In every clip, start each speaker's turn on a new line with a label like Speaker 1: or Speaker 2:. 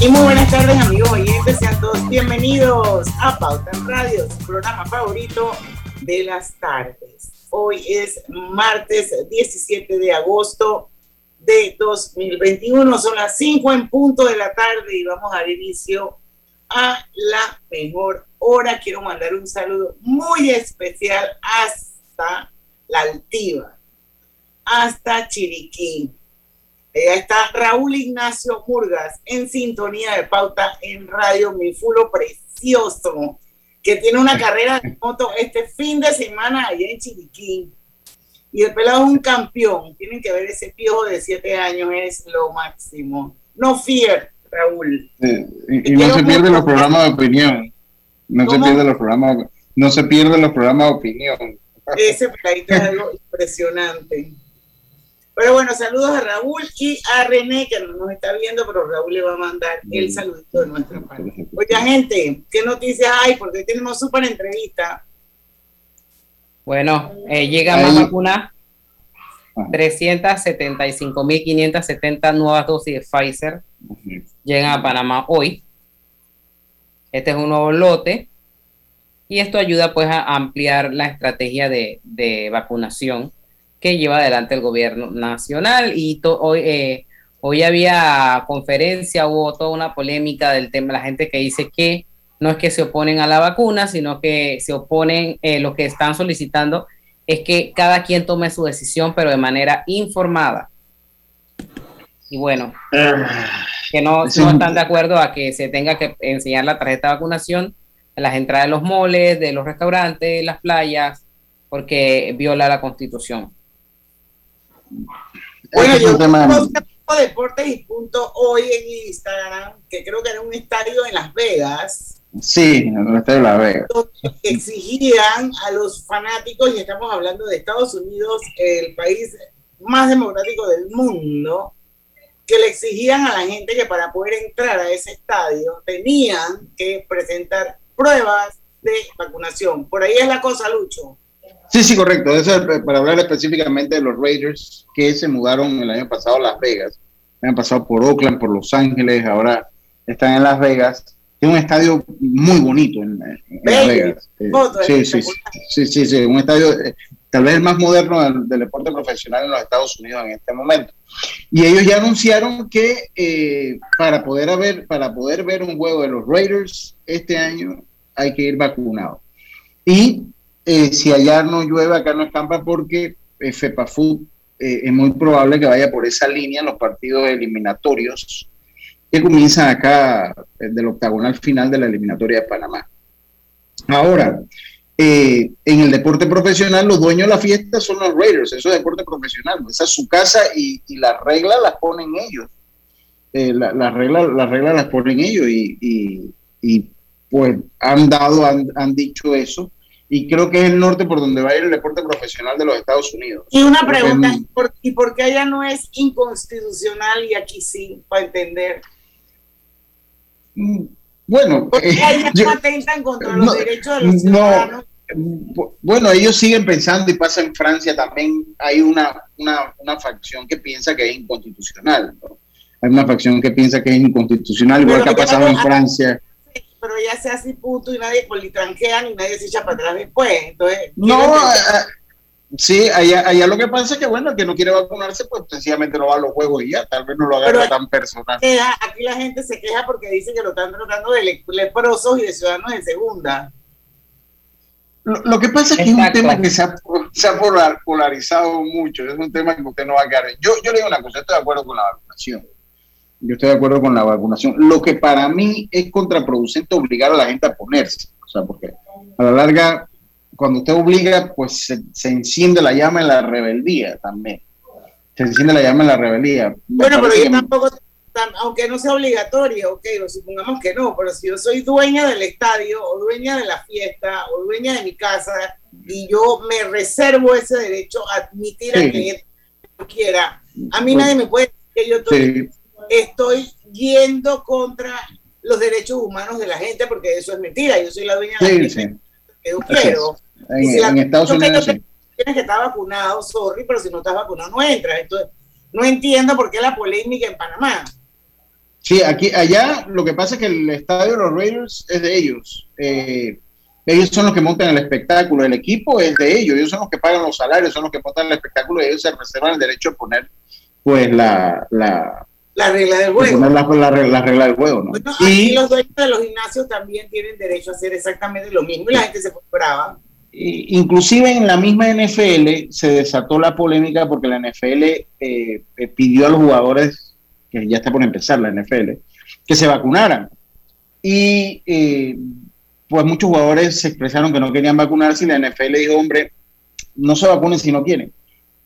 Speaker 1: Y muy buenas tardes amigos oyentes, sean todos bienvenidos a Pauta en Radio, su programa favorito de las tardes. Hoy es martes 17 de agosto de 2021. Son las 5 en punto de la tarde y vamos a dar inicio a la mejor hora. Quiero mandar un saludo muy especial hasta la Altiva, hasta Chiriquí. Allá está Raúl Ignacio Murgas en sintonía de pauta en Radio Mi Fulo Precioso que tiene una carrera de moto este fin de semana allá en Chiriquí. Y el pelado es un campeón. Tienen que ver ese piojo de siete años, es lo máximo. No fear, Raúl.
Speaker 2: y, no se pierden los programas de opinión. No se pierden los programas, no se pierden los programas de opinión.
Speaker 1: Ese peladito es algo impresionante. Pero bueno, saludos a Raúl y a René, que no nos está viendo, pero Raúl le va a mandar el saludito de nuestra parte. Oye, gente, ¿qué noticias hay? Porque hoy tenemos súper entrevista.
Speaker 3: Bueno, eh, llega más vacunas. 375.570 nuevas dosis de Pfizer llegan a Panamá hoy. Este es un nuevo lote y esto ayuda pues a ampliar la estrategia de, de vacunación que lleva adelante el gobierno nacional. Y hoy, eh, hoy había conferencia, hubo toda una polémica del tema, la gente que dice que no es que se oponen a la vacuna, sino que se oponen, eh, lo que están solicitando es que cada quien tome su decisión, pero de manera informada. Y bueno, ah. que no, no están de acuerdo a que se tenga que enseñar la tarjeta de vacunación en las entradas de los moles, de los restaurantes, las playas, porque viola la constitución.
Speaker 1: Bueno, yo tengo deportes y punto hoy en Instagram, que creo que era un estadio en Las Vegas.
Speaker 2: Sí, en el estadio de Las Vegas.
Speaker 1: Exigían a los fanáticos, y estamos hablando de Estados Unidos, el país más democrático del mundo, que le exigían a la gente que para poder entrar a ese estadio tenían que presentar pruebas de vacunación. Por ahí es la cosa, Lucho.
Speaker 2: Sí, sí, correcto. Eso para hablar específicamente de los Raiders que se mudaron el año pasado a Las Vegas. Han pasado por Oakland, por Los Ángeles, ahora están en Las Vegas. Es un estadio muy bonito en, Las Vegas. Sí, sí, sí, sí, sí, un estadio eh, tal vez el más moderno del, deporte profesional en los Estados Unidos en este momento. Y ellos ya anunciaron que eh, para, poder haber, para poder ver un juego de los Raiders este año hay que ir vacunado. Y eh, si allá no llueve, acá no escampa porque eh, FEPAFUT eh, es muy probable que vaya por esa línea en los partidos eliminatorios que comienzan acá del octagonal final de la eliminatoria de Panamá. Ahora, en el deporte profesional, los dueños de la fiesta son los Raiders, eso es deporte profesional, esa es su casa y, las reglas las ponen ellos. las reglas las reglas las ponen ellos y, pues han dado, han dicho eso y creo que es el norte por donde va a ir el deporte profesional de los Estados Unidos.
Speaker 1: Y una pregunta, ¿y por qué allá no es inconstitucional y aquí sí, para entender?
Speaker 2: Mm, bueno,
Speaker 1: porque eh, allá no atentan contra los derechos de los ciudadanos.
Speaker 2: bueno, ellos siguen pensando y pasa en Francia también, hay una, una, una facción que piensa que es inconstitucional. Hay una facción que piensa que es inconstitucional, igual que ha pasado en Francia
Speaker 1: pero ya se hace puto y nadie politranquea ni nadie se echa para atrás después. Entonces,
Speaker 2: no, eh, sí, allá, allá lo que pasa es que, bueno, el que no quiere vacunarse, pues sencillamente no va a los juegos y ya, tal vez no lo haga tan personal.
Speaker 1: aquí la gente se queja porque dice que lo están tratando de leprosos y de ciudadanos de segunda.
Speaker 2: Lo, que pasa es que es un tema que se ha, se ha, polarizado mucho, es un tema que usted no va a quedar. Yo, yo le digo una cosa, estoy de acuerdo con la vacunación yo estoy de acuerdo con la vacunación. Lo que para mí es contraproducente obligar a la gente a ponerse. O sea, porque a la larga cuando usted obliga, pues se, enciende la llama en la rebeldía también. Se enciende la llama en la rebeldía.
Speaker 1: bueno, pero yo tampoco, aunque no sea obligatorio, ok, o supongamos que no, pero si yo soy dueña del estadio o dueña de la fiesta o dueña de mi casa y yo me reservo ese derecho a admitir a que quiera, a mí nadie me puede decir que yo estoy, estoy yendo contra los derechos humanos de la gente porque eso es mentira, yo soy la dueña de la gente que yo quiero. En, Estados Unidos Tienes que estar vacunado, sorry, pero si no estás vacunado no entras. Entonces, no entiendo por qué la polémica en Panamá.
Speaker 2: Sí, aquí, allá lo que pasa es que el estadio de los Raiders es de ellos. Eh, ellos son los que montan el espectáculo, el equipo es de ellos, ellos son los que pagan los salarios, son los que montan el espectáculo y ellos se reservan el derecho de poner pues la, la,
Speaker 1: la regla del juego.
Speaker 2: La, la, regla del juego, ¿no?
Speaker 1: y los dueños de los gimnasios también tienen derecho a hacer exactamente lo mismo y la gente se brava.
Speaker 2: Inclusive en la misma NFL se desató la polémica porque la NFL eh, eh, pidió a los jugadores, que ya está por empezar la NFL, que se vacunaran. Y eh, pues muchos jugadores se expresaron que no querían vacunarse y la NFL dijo, hombre, no se vacunen si no quieren.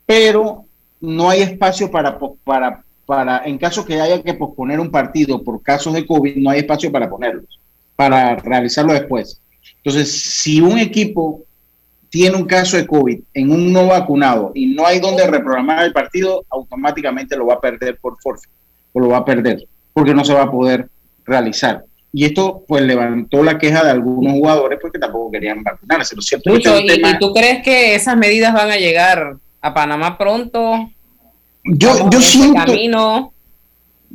Speaker 2: Pero no hay espacio para, para, para, en caso que haya que posponer un partido por casos de COVID, no hay espacio para ponerlos, para realizarlo después. Entonces, si un equipo tiene un caso de COVID en un no vacunado y no hay donde reprogramar el partido, automáticamente lo va a perder por forfeit, o lo va a perder, porque no se va a poder realizar. Y esto pues levantó la queja de algunos jugadores porque tampoco querían vacunarse. ¿no cierto?
Speaker 3: ¿y, tú crees que esas medidas van a llegar a Panamá pronto?
Speaker 2: Yo, yo siento... Camino?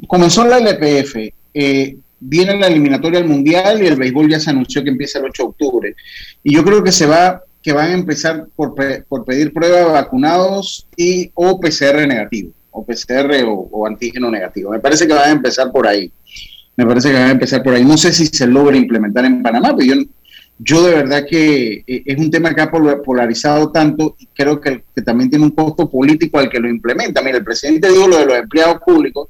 Speaker 2: Comenzó la LPF, eh, viene la eliminatoria al Mundial y el béisbol ya se anunció que empieza el 8 de octubre. Y yo creo que se va que van a empezar por, por pedir pruebas de vacunados y o PCR negativo, o PCR o antígeno negativo. Me parece que van a empezar por ahí. Me parece que van a empezar por ahí. No sé si se logra implementar en Panamá, pero yo, yo de verdad que eh, es un tema que ha polarizado tanto y creo que, también tiene un costo político al que lo implementa. Mira, el presidente dijo lo de los empleados públicos,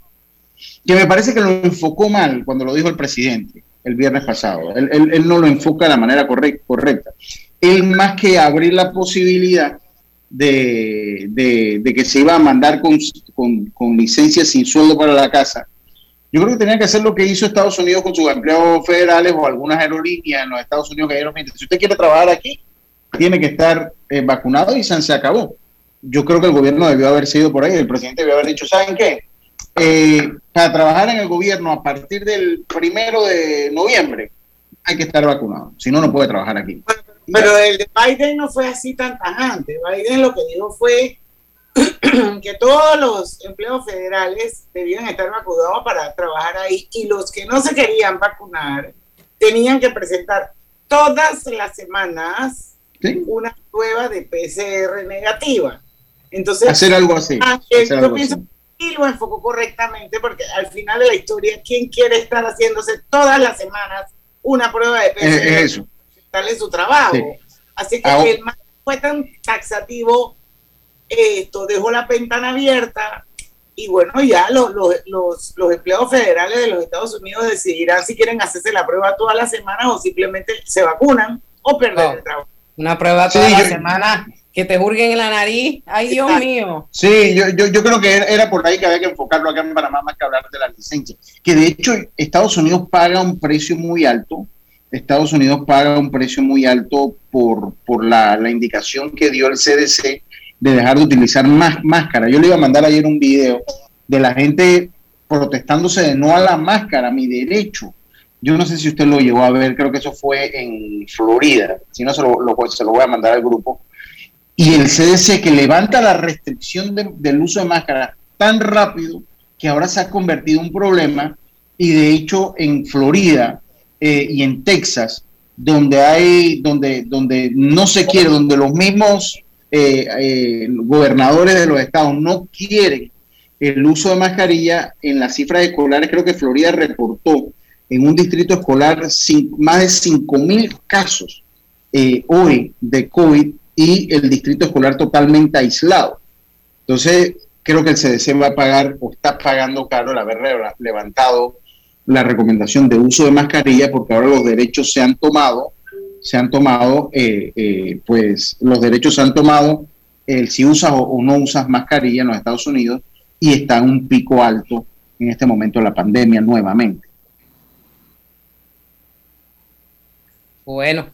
Speaker 2: que me parece que lo enfocó mal cuando lo dijo el presidente el viernes pasado. Él, no lo enfoca de la manera correcta. Él más que abrir la posibilidad de, de, que se iba a mandar con, con, con licencia sin sueldo para la casa, yo creo que tenía que hacer lo que hizo Estados Unidos con sus empleados federales o algunas aerolíneas en los Estados Unidos que dijeron, si usted quiere trabajar aquí, tiene que estar eh, vacunado y se acabó. Yo creo que el gobierno debió haber sido por ahí, el presidente debió haber dicho, ¿saben qué? Eh, para trabajar en el gobierno a partir del primero de noviembre hay que estar vacunado, si no, no puede trabajar aquí.
Speaker 1: Pero el de Biden no fue así tan tajante. Biden lo que dijo fue que todos los empleos federales debían estar vacunados para trabajar ahí y los que no se querían vacunar tenían que presentar todas las semanas una prueba de PCR negativa. Entonces,
Speaker 2: hacer algo así.
Speaker 1: Ah, yo pienso y lo enfoco correctamente porque al final de la historia, ¿quién quiere estar haciéndose todas las semanas una prueba de PCR?
Speaker 2: Es, eso.
Speaker 1: en su trabajo. Así que el más fue tan taxativo esto dejó la ventana abierta y bueno, ya los, los, los, empleados federales de los Estados Unidos decidirán si quieren hacerse la prueba todas las semanas o simplemente se vacunan o perder el trabajo.
Speaker 3: Una prueba toda la semana que te hurguen en la nariz. Ay, Dios mío.
Speaker 2: Sí, yo, yo, yo, creo que era por ahí que había que enfocarlo acá en Panamá más que hablar de la licencia. Que de hecho Estados Unidos paga un precio muy alto. Estados Unidos paga un precio muy alto por, por la, la indicación que dio el CDC de dejar de utilizar más máscara. Yo le iba a mandar ayer un video de la gente protestándose de no a la máscara, mi derecho. Yo no sé si usted lo llegó a ver, creo que eso fue en Florida, si no se lo, voy a mandar al grupo. Y el CDC que levanta la restricción del uso de máscara tan rápido que ahora se ha convertido en un problema y de hecho en Florida eh, y en Texas, donde hay, donde, donde no se quiere, donde los mismos eh, eh, gobernadores de los estados no quieren el uso de mascarilla, en las cifras escolares creo que Florida reportó en un distrito escolar más de 5 mil casos eh, hoy de COVID y el distrito escolar totalmente aislado. Entonces, creo que el CDC va a pagar o está pagando caro el haber levantado la recomendación de uso de mascarilla porque ahora los derechos se han tomado se han tomado, eh, eh, pues los derechos se han tomado el si usas o, no usas mascarilla en los Estados Unidos y está en un pico alto en este momento de la pandemia nuevamente.
Speaker 3: Bueno,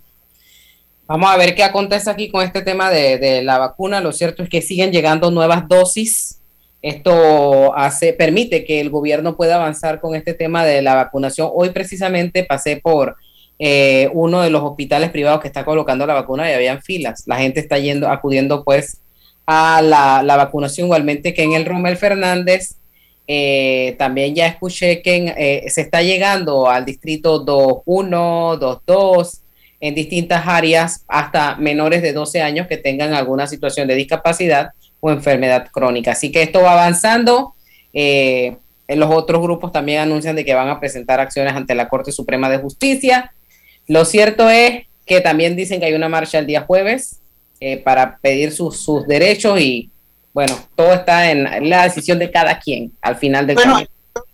Speaker 3: vamos a ver qué acontece aquí con este tema de, de la vacuna. Lo cierto es que siguen llegando nuevas dosis esto hace, permite que el gobierno pueda avanzar con este tema de la vacunación. Hoy precisamente pasé por eh, uno de los hospitales privados que está colocando la vacuna y habían filas. La gente está yendo, acudiendo pues a la, vacunación igualmente que en el Romel Fernández. Eh, también ya escuché que eh, se está llegando al distrito 2.1, 2.2, en distintas áreas, hasta menores de 12 años que tengan alguna situación de discapacidad o enfermedad crónica. Así que esto va avanzando. Eh, los otros grupos también anuncian de que van a presentar acciones ante la Corte Suprema de Justicia. Lo cierto es que también dicen que hay una marcha el día jueves eh, para pedir sus, derechos y bueno, todo está en la decisión de cada quien al final del
Speaker 1: bueno,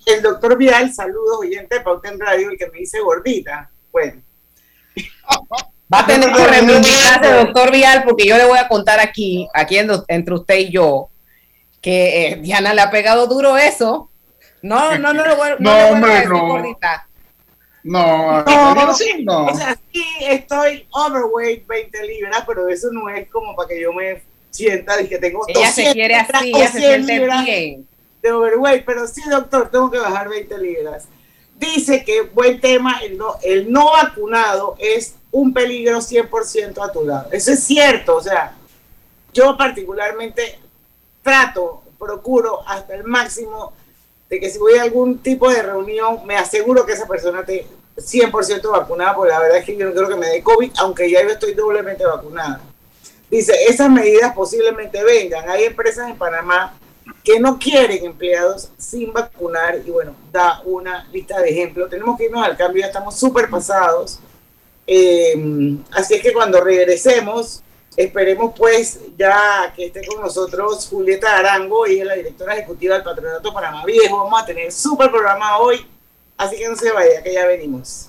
Speaker 1: El doctor Vial, saludos oyente de Pauta en Radio, el que me dice gordita. Bueno.
Speaker 3: Va a tener que reivindicarse, doctor Vial, porque yo le voy a contar aquí, aquí entre usted y yo, que eh, Diana le ha pegado duro eso. No, no, no, no, no, no, hombre, no.
Speaker 1: No, no, sí, no. O sea, sí estoy overweight 20 libras, pero eso no es como para que yo me sienta y que tengo
Speaker 3: Ella se quiere así, ella se siente bien.
Speaker 1: De overweight, pero sí, doctor, tengo que bajar 20 libras. Dice que buen tema, el no, el no vacunado es un peligro 100% a tu lado. Eso es cierto, o sea, yo particularmente trato, procuro hasta el máximo de que si voy a algún tipo de reunión, me aseguro que esa persona esté 100% vacunada, porque la verdad es que yo no quiero que me dé COVID, aunque ya yo estoy doblemente vacunada. Dice, esas medidas posiblemente vengan. Hay empresas en Panamá que no quieren empleados sin vacunar y bueno, da una lista de ejemplos. Tenemos que irnos al cambio, ya estamos súper pasados eh, así es que cuando regresemos, esperemos pues ya que esté con nosotros Julieta Arango, ella es la directora ejecutiva del Patronato Panamá Viejo. Vamos a tener súper programa hoy, así que no se vaya, que ya venimos.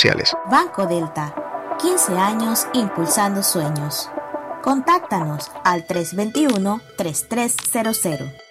Speaker 4: Banco Delta, 15 años impulsando sueños. Contáctanos al 321-3300.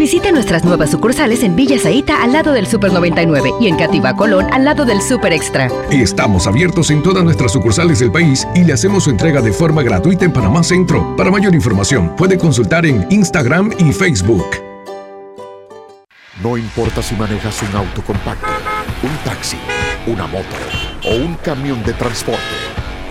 Speaker 5: Visite nuestras nuevas sucursales en Villa Zaita al lado del Super 99 y en Cativa Colón al lado del Super Extra.
Speaker 6: Estamos abiertos en todas nuestras sucursales del país y le hacemos su entrega de forma gratuita en Panamá Centro. Para mayor información, puede consultar en Instagram y Facebook.
Speaker 7: No importa si manejas un auto compacto, un taxi, una moto o un camión de transporte,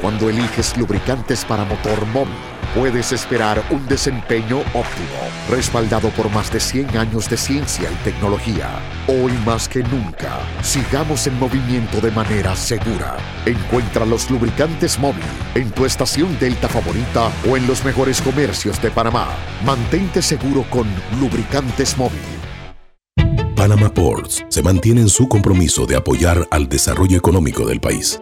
Speaker 7: cuando eliges lubricantes para motor móvil puedes esperar un desempeño óptimo, respaldado por más de 100 años de ciencia y tecnología. Hoy más que nunca, sigamos en movimiento de manera segura. Encuentra los lubricantes móvil en tu estación Delta favorita o en los mejores comercios de Panamá. Mantente seguro con lubricantes móvil.
Speaker 8: Panama Ports se mantiene en su compromiso de apoyar al desarrollo económico del país.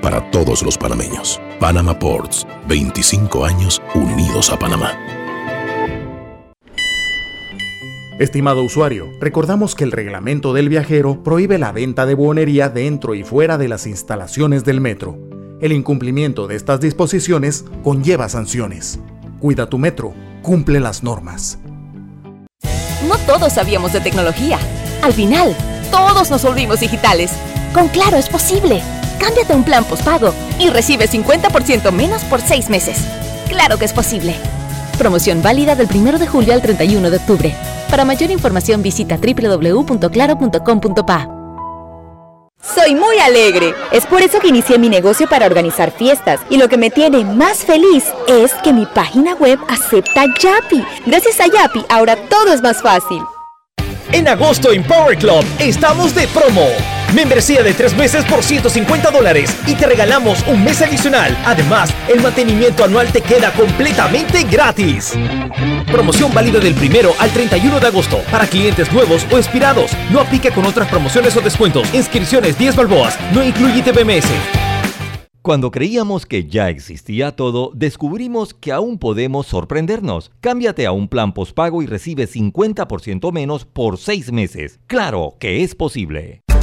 Speaker 8: para todos los panameños. Panama Ports, 25 años unidos a Panamá.
Speaker 9: Estimado usuario, recordamos que el reglamento del viajero prohíbe la venta de buonería dentro y fuera de las instalaciones del metro. El incumplimiento de estas disposiciones conlleva sanciones. Cuida tu metro, cumple las normas.
Speaker 10: No todos sabíamos de tecnología. Al final, todos nos volvimos digitales. Con Claro es posible. Cámbiate a un plan postpago y recibe 50% menos por 6 meses. Claro que es posible. Promoción válida del 1 de julio al 31 de octubre. Para mayor información visita www.claro.com.pa.
Speaker 11: Soy muy alegre. Es por eso que inicié mi negocio para organizar fiestas. Y lo que me tiene más feliz es que mi página web acepta Yapi. Gracias a Yapi, ahora todo es más fácil.
Speaker 12: En agosto en Power Club estamos de promo. Membresía de tres meses por 150 dólares y te regalamos un mes adicional. Además, el mantenimiento anual te queda completamente gratis. Promoción válida del primero al 31 de agosto para clientes nuevos o expirados. No aplica con otras promociones o descuentos. Inscripciones 10 balboas. No incluye TBMS.
Speaker 13: Cuando creíamos que ya existía todo, descubrimos que aún podemos sorprendernos. Cámbiate a un plan postpago y recibe 50% menos por 6 meses. Claro que es posible.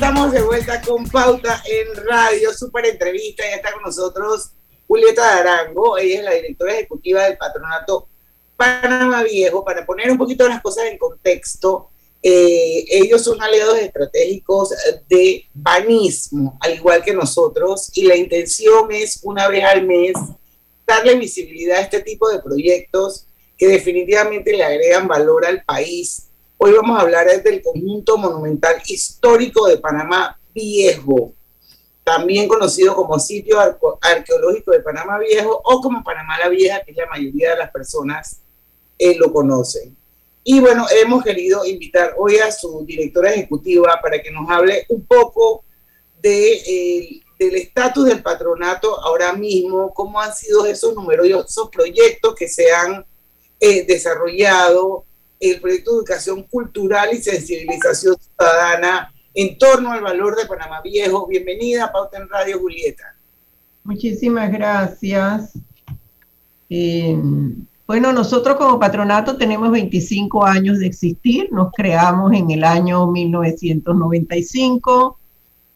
Speaker 1: Estamos de vuelta con Pauta en Radio, súper entrevista. Ya está con nosotros Julieta Arango, ella es la directora ejecutiva del patronato Panamá Viejo. Para poner un poquito las cosas en contexto, eh, ellos son aliados estratégicos de banismo, al igual que nosotros, y la intención es una vez al mes darle visibilidad a este tipo de proyectos que definitivamente le agregan valor al país Hoy vamos a hablar del conjunto monumental histórico de Panamá Viejo, también conocido como sitio arqueológico de Panamá Viejo o como Panamá la Vieja, que la mayoría de las personas eh, lo conocen. Y bueno, hemos querido invitar hoy a su directora ejecutiva para que nos hable un poco de, del estatus del patronato ahora mismo, cómo han sido esos numerosos proyectos que se han eh, desarrollado, el proyecto de educación cultural y sensibilización ciudadana en torno al valor de Panamá Viejo. Bienvenida a Pauta en Radio, Julieta.
Speaker 14: Muchísimas gracias. Eh, bueno, nosotros como patronato tenemos 25 años de existir, nos creamos en el año 1995.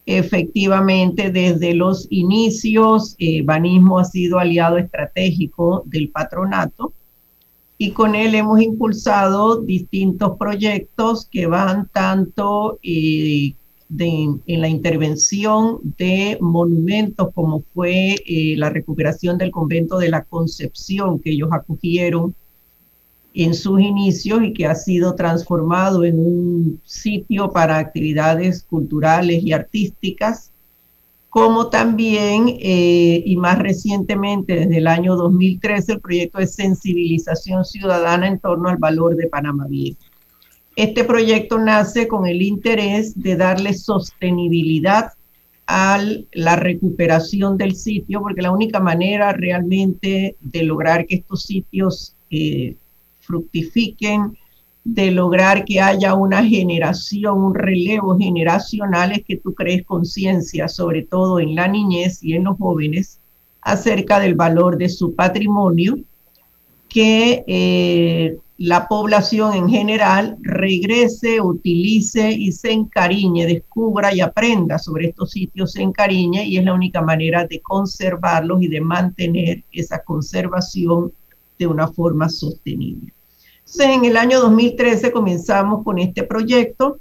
Speaker 14: Efectivamente, desde los inicios, eh, Banismo ha sido aliado estratégico del patronato y con él hemos impulsado distintos proyectos que van tanto eh, en la intervención de monumentos como fue eh, la recuperación del convento de la Concepción que ellos acogieron en sus inicios y que ha sido transformado en un sitio para actividades culturales y artísticas como también, eh, y más recientemente, desde el año 2013, el proyecto de sensibilización ciudadana en torno al valor de Panamá Viejo. Este proyecto nace con el interés de darle sostenibilidad a la recuperación del sitio, porque la única manera realmente de lograr que estos sitios eh, fructifiquen de lograr que haya una generación, un relevo generacional, es que tú crees conciencia, sobre todo en la niñez y en los jóvenes, acerca del valor de su patrimonio, que eh, la población en general regrese, utilice y se encariñe, descubra y aprenda sobre estos sitios, se encariñe y es la única manera de conservarlos y de mantener esa conservación de una forma sostenible. Entonces, en el año 2013 comenzamos con este proyecto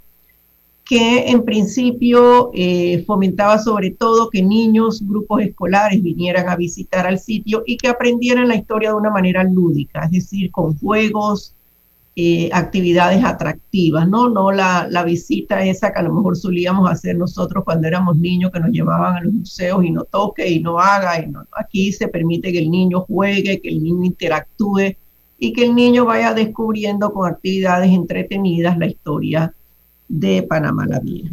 Speaker 14: que en principio eh, fomentaba sobre todo que niños, grupos escolares vinieran a visitar al sitio y que aprendieran la historia de una manera lúdica, es decir, con juegos, eh, actividades atractivas, ¿no? No la, la, visita esa que a lo mejor solíamos hacer nosotros cuando éramos niños, que nos llevaban a los museos y no toque y no haga. Y no. Aquí se permite que el niño juegue, que el niño interactúe y que el niño vaya descubriendo con actividades entretenidas la historia de Panamá la Vieja.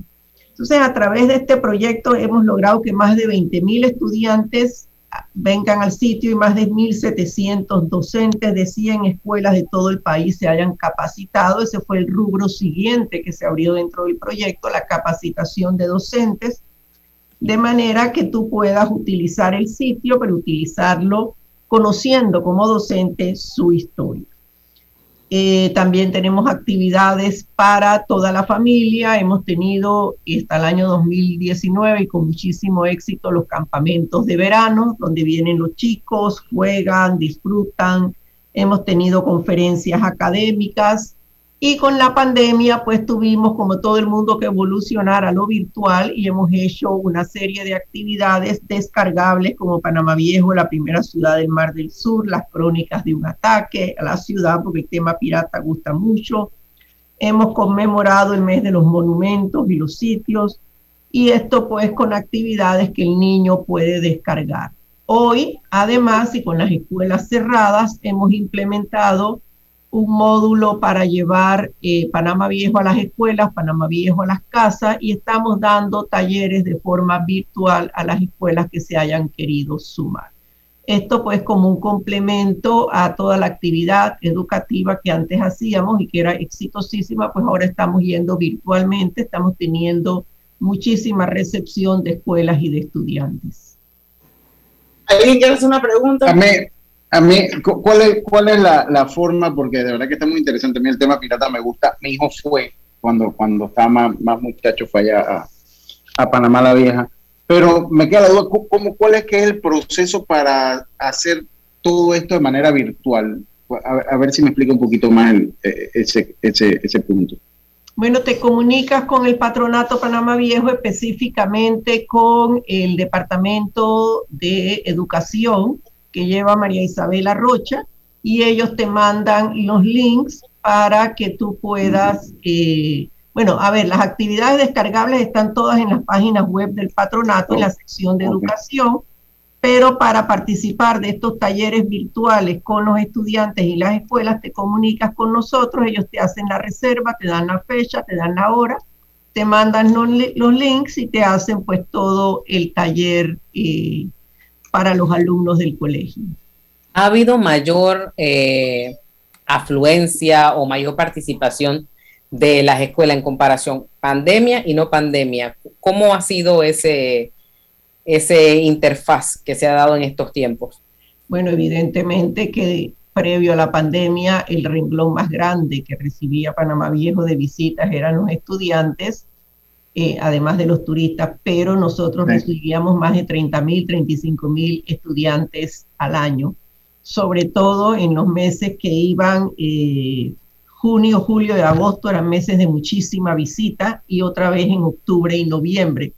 Speaker 14: Entonces, a través de este proyecto hemos logrado que más de 20.000 estudiantes vengan al sitio y más de 1.700 docentes de 100 escuelas de todo el país se hayan capacitado. Ese fue el rubro siguiente que se abrió dentro del proyecto, la capacitación de docentes, de manera que tú puedas utilizar el sitio, pero utilizarlo conociendo como docente su historia. Eh, también tenemos actividades para toda la familia. Hemos tenido hasta el año 2019 y con muchísimo éxito los campamentos de verano, donde vienen los chicos, juegan, disfrutan. Hemos tenido conferencias académicas y con la pandemia, pues tuvimos como todo el mundo que evolucionar a lo virtual y hemos hecho una serie de actividades descargables como Panamá Viejo, la primera ciudad del Mar del Sur, las crónicas de un ataque a la ciudad, porque el tema pirata gusta mucho. Hemos conmemorado el mes de los monumentos y los sitios y esto pues con actividades que el niño puede descargar. Hoy, además, y con las escuelas cerradas, hemos implementado un módulo para llevar eh, Panamá Viejo a las escuelas, Panamá Viejo a las casas y estamos dando talleres de forma virtual a las escuelas que se hayan querido sumar. Esto pues como un complemento a toda la actividad educativa que antes hacíamos y que era exitosísima, pues ahora estamos yendo virtualmente, estamos teniendo muchísima recepción de escuelas y de estudiantes.
Speaker 1: ¿Alguien quiere hacer una pregunta?
Speaker 2: A mí, ¿cuál es, cuál es la, la, forma? Porque de verdad que está muy interesante. A mí el tema pirata me gusta. Mi hijo fue, cuando, cuando estaba más, más muchacho, fue allá a, a, Panamá la Vieja. Pero me queda la duda, ¿cómo, ¿cuál es que es el proceso para hacer todo esto de manera virtual? A, ver si me explica un poquito más eh, ese, ese, ese punto.
Speaker 14: Bueno, te comunicas con el Patronato Panamá Viejo, específicamente con el Departamento de Educación que lleva María Isabela Rocha y ellos te mandan los links para que tú puedas, eh, bueno, a ver, las actividades descargables están todas en las páginas web del patronato, en la sección de educación, pero para participar de estos talleres virtuales con los estudiantes y las escuelas, te comunicas con nosotros, ellos te hacen la reserva, te dan la fecha, te dan la hora, te mandan los, links y te hacen pues todo el taller. Eh, para los alumnos del colegio.
Speaker 3: ¿Ha habido mayor eh, afluencia o mayor participación de las escuelas en comparación pandemia y no pandemia? ¿Cómo ha sido ese, ese interfaz que se ha dado en estos tiempos?
Speaker 14: Bueno, evidentemente que previo a la pandemia el renglón más grande que recibía Panamá Viejo de visitas eran los estudiantes eh, además de los turistas, pero nosotros recibíamos más de 30 mil, 35 mil estudiantes al año, sobre todo en los meses que iban eh, junio, julio y agosto, eran meses de muchísima visita y otra vez en octubre y noviembre.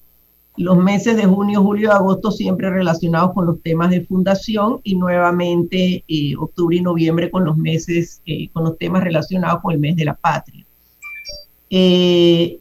Speaker 14: Los meses de junio, julio y agosto siempre relacionados con los temas de fundación y nuevamente eh, octubre y noviembre con los meses, con los temas relacionados con el mes de la patria. Eh,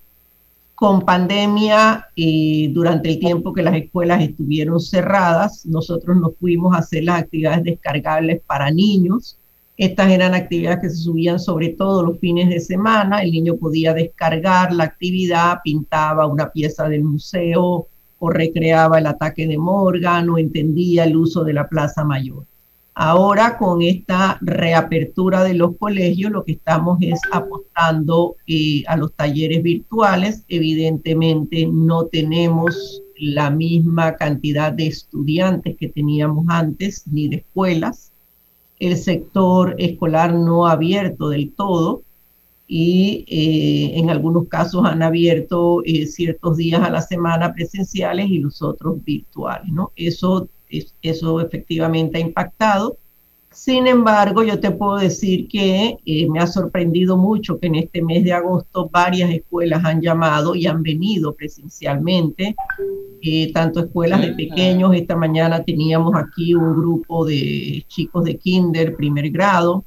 Speaker 14: con pandemia y durante el tiempo que las escuelas estuvieron cerradas, nosotros nos fuimos a hacer las actividades descargables para niños. Estas eran actividades que se subían sobre todo los fines de semana. El niño podía descargar la actividad, pintaba una pieza del museo o recreaba el ataque de Morgan o entendía el uso de la Plaza Mayor. Ahora con esta reapertura de los colegios, lo que estamos es apostando eh, a los talleres virtuales. Evidentemente no tenemos la misma cantidad de estudiantes que teníamos antes, ni de escuelas. el sector escolar no abierto del todo y eh, en algunos casos han abierto eh, ciertos días a la semana presenciales y los otros virtuales. ¿no? Eso, eso efectivamente ha impactado. Sin embargo, yo te puedo decir que eh, me ha sorprendido mucho que en este mes de agosto varias escuelas han llamado y han venido presencialmente, tanto escuelas de pequeños. Esta mañana teníamos aquí un grupo de chicos de kinder, primer grado,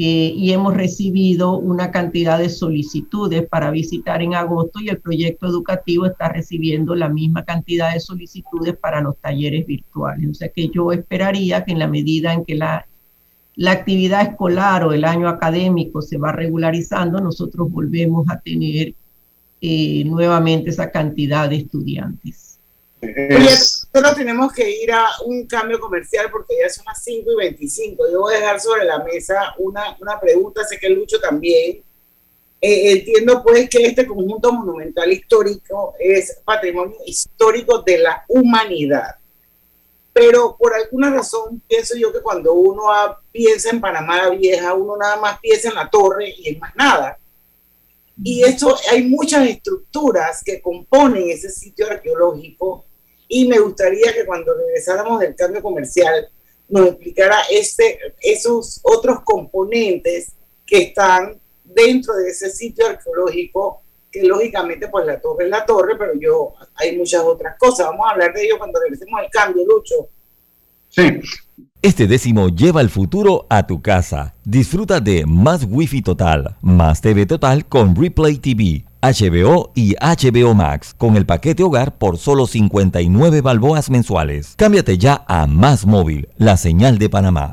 Speaker 14: eh, y hemos recibido una cantidad de solicitudes para visitar en agosto y el proyecto educativo está recibiendo la misma cantidad de solicitudes para los talleres virtuales. O sea que yo esperaría que en la medida en que la, la actividad escolar o el año académico se va regularizando, nosotros volvemos a tener eh, nuevamente esa cantidad de estudiantes.
Speaker 1: Nosotros tenemos que ir a un cambio comercial porque ya son las 5 y 25. Yo voy a dejar sobre la mesa una, una pregunta, sé que Lucho también. Eh, entiendo pues que este conjunto monumental histórico es patrimonio histórico de la humanidad. Pero por alguna razón pienso yo que cuando uno piensa en Panamá Vieja, uno nada más piensa en la torre y en más nada. Y esto hay muchas estructuras que componen ese sitio arqueológico y me gustaría que cuando regresáramos del cambio comercial nos explicara este, esos otros componentes que están dentro de ese sitio arqueológico, que lógicamente pues la torre es la torre, pero yo hay muchas otras cosas. Vamos a hablar de ello cuando regresemos al cambio, Lucho.
Speaker 13: Sí. Este décimo lleva el futuro a tu casa. Disfruta de más Wi-Fi total, más TV total con Replay TV HBO y HBO Max con el paquete hogar por solo 59 balboas mensuales. Cámbiate ya a Más Móvil, la señal de Panamá.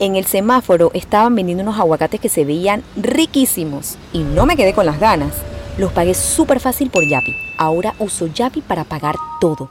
Speaker 11: En el semáforo estaban vendiendo unos aguacates que se veían riquísimos y no me quedé con las ganas. Los pagué súper fácil por Yapi. Ahora uso Yapi para pagar todo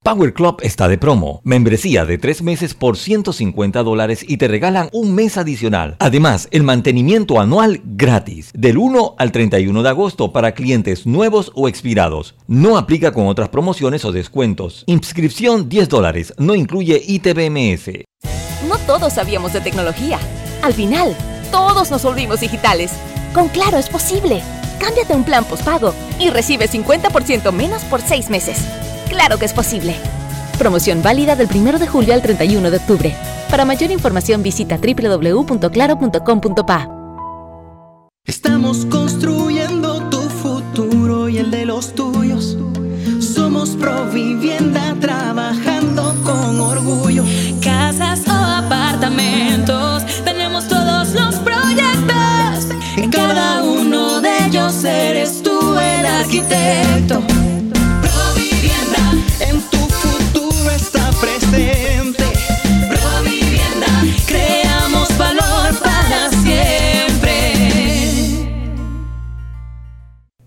Speaker 13: Power Club está de promo. Membresía de tres meses por 150 dólares y te regalan un mes adicional. Además, el mantenimiento anual gratis. Del 1 al 31 de agosto para clientes nuevos o expirados. No aplica con otras promociones o descuentos. Inscripción 10 dólares. No incluye ITBMS.
Speaker 10: No todos sabíamos de tecnología. Al final, todos nos volvimos digitales. Con Claro es posible. Cámbiate un plan postpago y recibe 50% menos por 6 meses. Claro que es posible. Promoción válida del 1 de julio al 31 de octubre. Para mayor información visita www.claro.com.pa.
Speaker 15: Estamos construyendo tu futuro y el de los tuyos. Somos Provivienda trabajando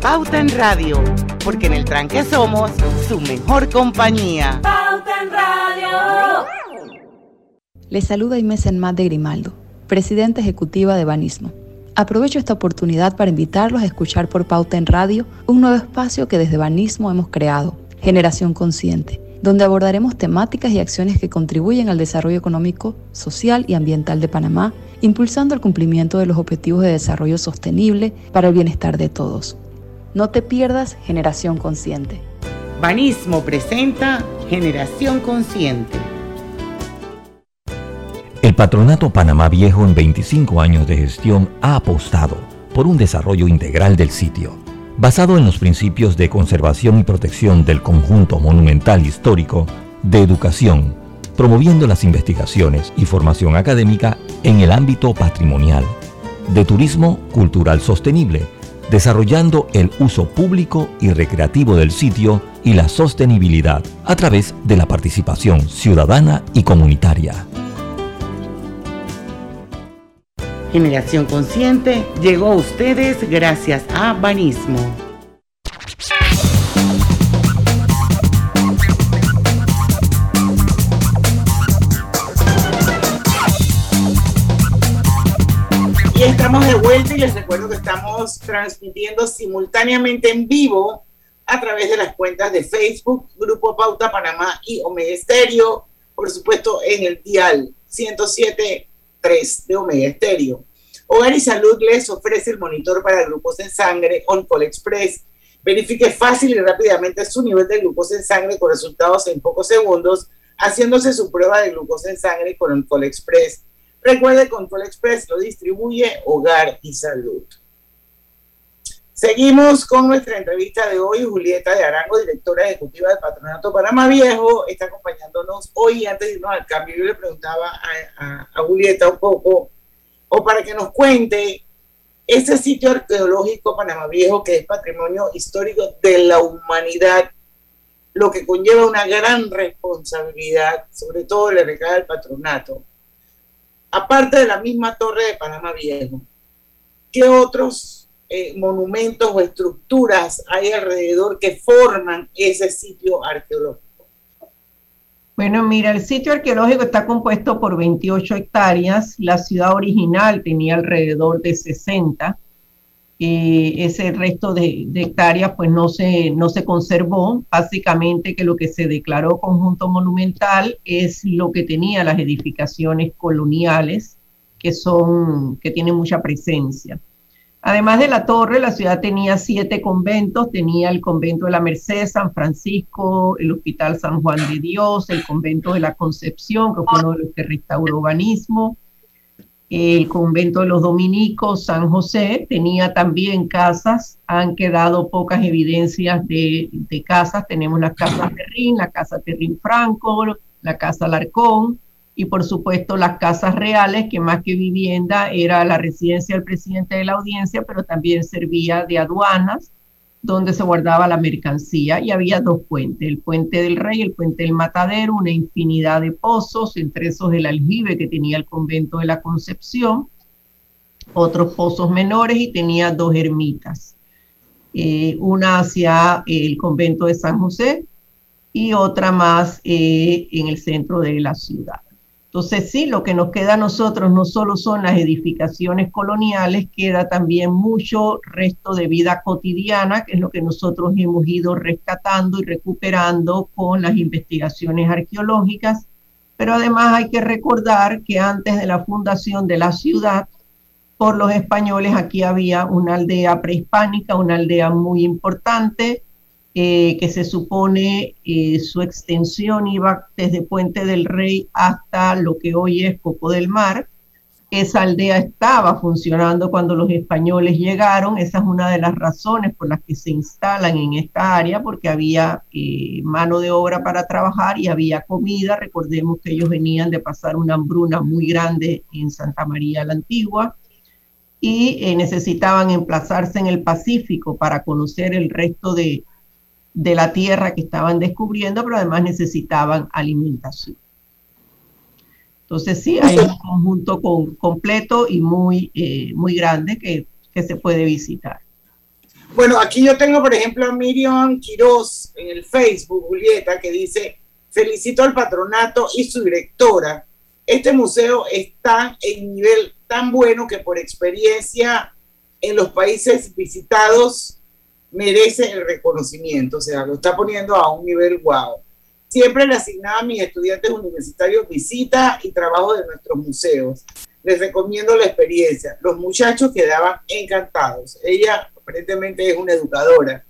Speaker 1: Pauta en Radio, porque en el tranque somos su mejor compañía.
Speaker 16: Pauta en Radio.
Speaker 17: Les saluda Inés Enmat de Grimaldo, presidenta ejecutiva de Banismo. Aprovecho esta oportunidad para invitarlos a escuchar por Pauta en Radio un nuevo espacio que desde Banismo hemos creado, Generación Consciente, donde abordaremos temáticas y acciones que contribuyen al desarrollo económico, social y ambiental de Panamá, impulsando el cumplimiento de los objetivos de desarrollo sostenible para el bienestar de todos. No te pierdas Generación Consciente.
Speaker 1: Banismo presenta Generación Consciente.
Speaker 13: El Patronato Panamá Viejo en 25 años de gestión ha apostado por un desarrollo integral del sitio, basado en los principios de conservación y protección del conjunto monumental histórico, de educación, promoviendo las investigaciones y formación académica en el ámbito patrimonial, de turismo cultural sostenible, desarrollando el uso público y recreativo del sitio y la sostenibilidad a través de la participación ciudadana y comunitaria.
Speaker 1: Generación Consciente llegó a ustedes gracias a Banismo. Les recuerdo que estamos transmitiendo simultáneamente en vivo a través de las cuentas de Facebook, Grupo Pauta Panamá y Omega Estéreo, por supuesto en el dial 107.3 de Omega Estéreo. Hogar y Salud les ofrece el monitor para glucosa en sangre OnCall Express. Verifique fácil y rápidamente su nivel de glucosa en sangre con resultados en pocos segundos, haciéndose su prueba de glucosa en sangre con OnCall Express. Recuerde OnCall Express lo distribuye Hogar y Salud. Seguimos con nuestra entrevista de hoy. Julieta de Arango, directora ejecutiva del Patronato Panamá Viejo, está acompañándonos hoy. Antes de irnos al cambio, yo le preguntaba a, Julieta un poco, o para que nos cuente ese sitio arqueológico Panamá Viejo, que es patrimonio histórico de la humanidad, lo que conlleva una gran responsabilidad, sobre todo le recae al patronato. Aparte de la misma torre de Panamá Viejo, ¿qué otros eh, monumentos o estructuras hay alrededor que forman ese sitio arqueológico?
Speaker 14: Bueno, mira, el sitio arqueológico está compuesto por 28 hectáreas. La ciudad original tenía alrededor de 60. Eh, ese resto de, de, hectáreas pues no se, no se conservó. Básicamente que lo que se declaró conjunto monumental es lo que tenía las edificaciones coloniales, que, son, que tienen mucha presencia. Además de la torre, la ciudad tenía siete conventos, tenía el convento de la Merced, San Francisco, el Hospital San Juan de Dios, el convento de la Concepción, que fue uno de los que restauró urbanismo, el convento de los dominicos, San José, tenía también casas, han quedado pocas evidencias de, de casas, tenemos la casa Terrín, la casa Terrín Franco, la casa Larcón, y por supuesto las casas reales, que más que vivienda era la residencia del presidente de la audiencia, pero también servía de aduanas, donde se guardaba la mercancía, y había dos puentes, el puente del rey, el puente del matadero, una infinidad de pozos, entre esos el aljibe que tenía el convento de la Concepción, otros pozos menores y tenía dos ermitas, eh, una hacia el convento de San José y otra más eh, en el centro de la ciudad. Entonces, sí, lo que nos queda a nosotros no solo son las edificaciones coloniales, queda también mucho resto de vida cotidiana, que es lo que nosotros hemos ido rescatando y recuperando con las investigaciones arqueológicas. Pero además hay que recordar que antes de la fundación de la ciudad, por los españoles aquí había una aldea prehispánica, una aldea muy importante, eh, que se supone eh, su extensión iba desde Puente del Rey hasta lo que hoy es Coco del Mar. Esa aldea estaba funcionando cuando los españoles llegaron. Esa es una de las razones por las que se instalan en esta área, porque había eh, mano de obra para trabajar y había comida. Recordemos que ellos venían de pasar una hambruna muy grande en Santa María la Antigua y necesitaban emplazarse en el Pacífico para conocer el resto de, de la tierra que estaban descubriendo, pero además necesitaban alimentación. Entonces sí, hay un conjunto con, completo y muy, eh, muy grande que, que, se puede visitar.
Speaker 1: Bueno, aquí yo tengo, por ejemplo, a Miriam Quiroz en el Facebook, Julieta, que dice, felicito al patronato y su directora. Este museo está en nivel tan bueno que por experiencia en los países visitados merece el reconocimiento, o sea, lo está poniendo a un nivel guau. Siempre le asignaba a mis estudiantes universitarios visita y trabajo de nuestros museos. Les recomiendo la experiencia. Los muchachos quedaban encantados. Ella aparentemente es una educadora.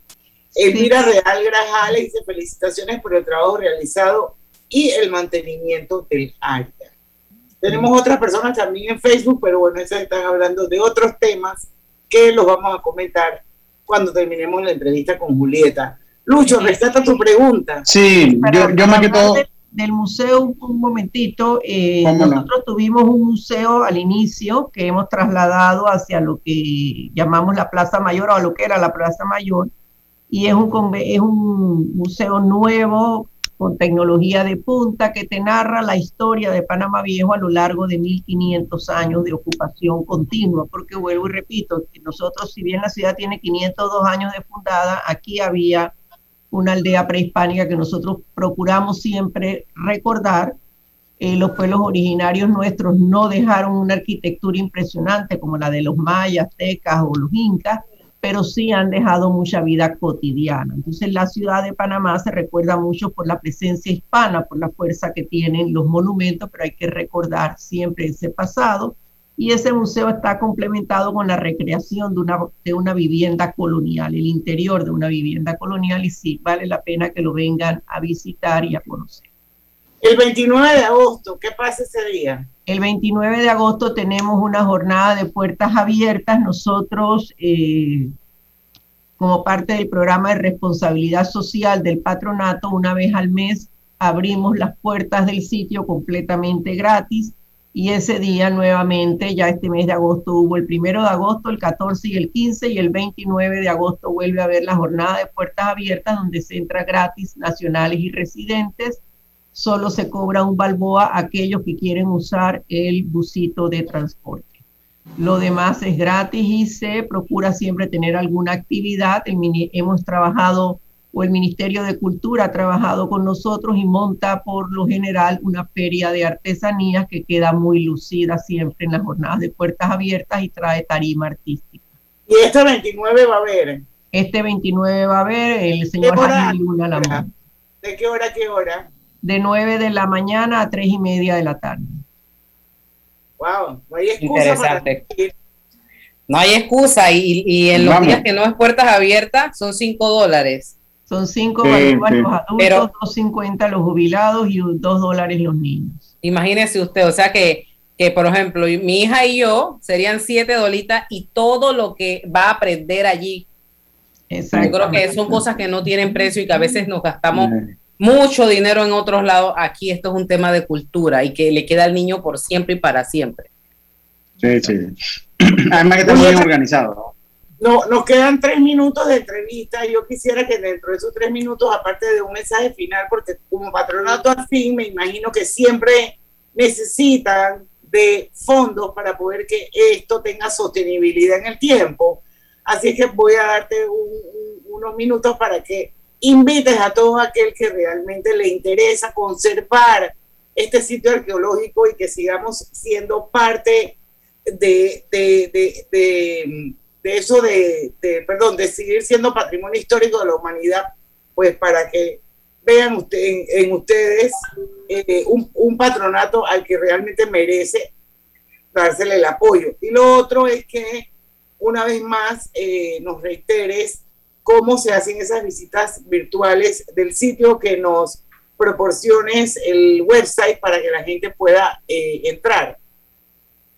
Speaker 1: Elvira Real Grajales dice felicitaciones por el trabajo realizado y el mantenimiento del área. Tenemos otras personas también en Facebook, pero bueno, esas están hablando de otros temas que los vamos a comentar cuando terminemos la entrevista con Julieta. Lucho, rescata tu pregunta.
Speaker 2: Sí, yo, yo más que todo...
Speaker 14: Del, museo, un momentito, eh, nosotros tuvimos un museo al inicio que hemos trasladado hacia lo que llamamos la Plaza Mayor o a lo que era la Plaza Mayor, y es un, es un museo nuevo con tecnología de punta que te narra la historia de Panamá Viejo a lo largo de 1500 años de ocupación continua, porque vuelvo y repito, nosotros si bien la ciudad tiene 502 años de fundada, aquí había una aldea prehispánica que nosotros procuramos siempre recordar. Eh, los pueblos originarios nuestros no dejaron una arquitectura impresionante como la de los mayas, tecas o los incas, pero sí han dejado mucha vida cotidiana. Entonces la ciudad de Panamá se recuerda mucho por la presencia hispana, por la fuerza que tienen los monumentos, pero hay que recordar siempre ese pasado. Y ese museo está complementado con la recreación de una, de una vivienda colonial, el interior de una vivienda colonial, y sí, vale la pena que lo vengan a visitar y a conocer.
Speaker 1: El 29 de agosto, ¿qué pasa ese día?
Speaker 14: El 29 de agosto tenemos una jornada de puertas abiertas. Nosotros, eh, como parte del programa de responsabilidad social del patronato, una vez al mes abrimos las puertas del sitio completamente gratis y ese día nuevamente, ya este mes de agosto hubo el primero de agosto, el 14 y el 15 y el 29 de agosto vuelve a haber la jornada de puertas abiertas donde se entra gratis nacionales y residentes solo se cobra un balboa a aquellos que quieren usar el busito de transporte. Lo demás es gratis y se procura siempre tener alguna actividad. hemos trabajado, o el Ministerio de Cultura ha trabajado con nosotros y monta por lo general una feria de artesanías que queda muy lucida siempre en las jornadas de puertas abiertas y trae tarima artística.
Speaker 1: ¿Y este 29 va a haber?
Speaker 14: Este 29 va a haber el señor Luna Lamont.
Speaker 1: ¿De qué hora a qué hora?
Speaker 14: De 9 de la mañana a 3 y media de la tarde.
Speaker 1: Wow, no hay excusa.
Speaker 3: Interesante. no hay excusa y, y en los días que no es puertas abiertas son 5 dólares.
Speaker 14: Son 5 sí, los adultos, 2.50 los jubilados y 2 dólares los niños.
Speaker 3: Imagínese usted, o sea que, que por ejemplo mi hija y yo serían 7 dolitas y todo lo que va a aprender allí. Yo creo que son cosas que no tienen precio y que a veces nos gastamos mucho dinero en otros lados, aquí esto es un tema de cultura y que le queda al niño por siempre y para siempre.
Speaker 2: Sí, sí. Además que está muy bien organizado.
Speaker 1: ¿no? nos quedan tres minutos de entrevista. Yo quisiera que dentro de esos tres minutos, aparte de un mensaje final, porque como patronato fin me imagino que siempre necesitan de fondos para poder que esto tenga sostenibilidad en el tiempo. Así que voy a darte unos minutos para que invites a todo aquel que realmente le interesa conservar este sitio arqueológico y que sigamos siendo parte de, de, eso de, perdón, de seguir siendo patrimonio histórico de la humanidad, pues para que vean usted, en, ustedes eh, un, patronato al que realmente merece dársele el apoyo. Y lo otro es que una vez más eh, nos reiteres cómo se hacen esas visitas virtuales del sitio que nos proporciones el website para que la gente pueda eh, entrar.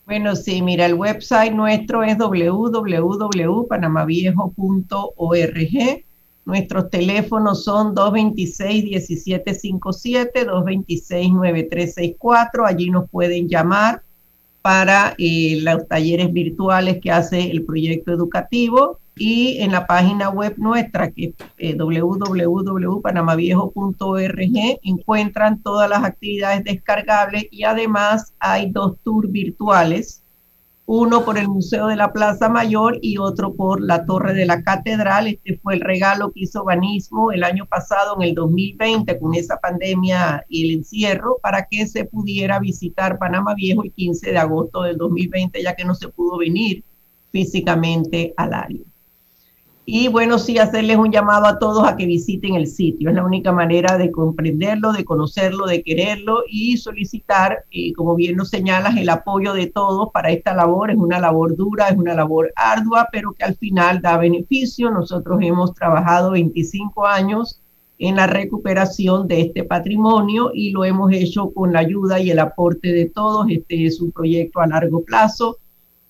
Speaker 14: Bueno, sí, mira, el website nuestro es www.panamaviejo.org. Nuestros teléfonos son 226-1757, 226-9364. Allí nos pueden llamar para eh, los talleres virtuales que hace el proyecto educativo y en la página web nuestra, que es eh, www.panamaviejo.org, encuentran todas las actividades descargables y además hay dos tours virtuales. uno por el Museo de la Plaza Mayor y otro por la Torre de la Catedral. Este fue el regalo que hizo Banismo el año pasado, en el 2020, con esa pandemia y el encierro, para que se pudiera visitar Panamá Viejo el 15 de agosto del 2020, ya que no se pudo venir físicamente al área. Y bueno, sí, hacerles un llamado a todos a que visiten el sitio. Es la única manera de comprenderlo, de conocerlo, de quererlo y solicitar, eh, como bien nos señalas, el apoyo de todos para esta labor. Es una labor dura, es una labor ardua, pero que al final da beneficio. Nosotros hemos trabajado 25 años en la recuperación de este patrimonio y lo hemos hecho con la ayuda y el aporte de todos. Este es un proyecto a largo plazo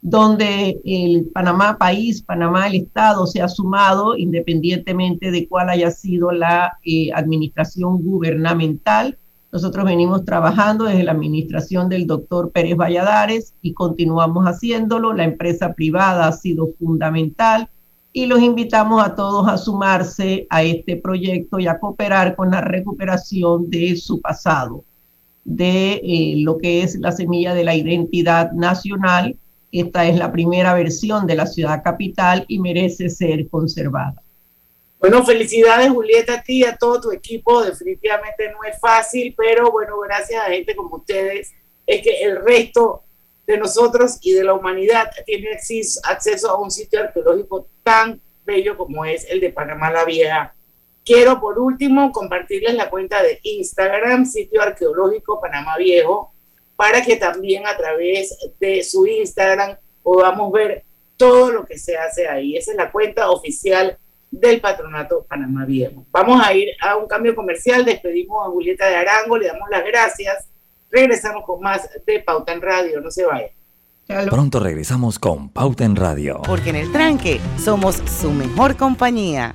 Speaker 14: donde el Panamá país, Panamá el Estado se ha sumado independientemente de cuál haya sido la eh, administración gubernamental. Nosotros venimos trabajando desde la administración del doctor Pérez Valladares y continuamos haciéndolo. La empresa privada ha sido fundamental y los invitamos a todos a sumarse a este proyecto y a cooperar con la recuperación de su pasado, de eh, lo que es la semilla de la identidad nacional esta es la primera versión de la ciudad capital y merece ser conservada.
Speaker 1: Bueno, felicidades Julieta a ti a todo tu equipo. Definitivamente no es fácil, pero bueno, gracias a gente como ustedes es que el resto de nosotros y de la humanidad tiene acceso a un sitio arqueológico tan bello como es el de Panamá la Vieja. Quiero por último compartirles la cuenta de Instagram, sitio arqueológico Panamá Viejo, para que también a través de su Instagram podamos ver todo lo que se hace ahí. Esa es la cuenta oficial del Patronato Panamá Viejo. Vamos a ir a un cambio comercial, despedimos a Julieta de Arango, le damos las gracias, regresamos con más de Pauta en Radio, no se vaya.
Speaker 13: Pronto regresamos con Pauta en Radio.
Speaker 18: Porque en el tranque somos su mejor compañía.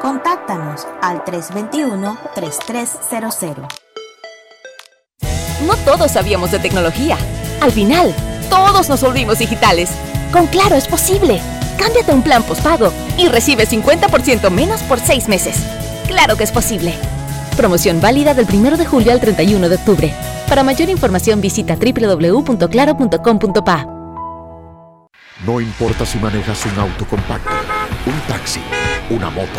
Speaker 19: Contáctanos al 321-3300.
Speaker 10: No todos sabíamos de tecnología. Al final, todos nos volvimos digitales. Con Claro es posible. Cámbiate a un plan postpago y recibe 50% menos por 6 meses. Claro que es posible. Promoción válida del 1 de julio al 31 de octubre. Para mayor información visita www.claro.com.pa.
Speaker 7: No importa si manejas un auto compacto, un taxi, una moto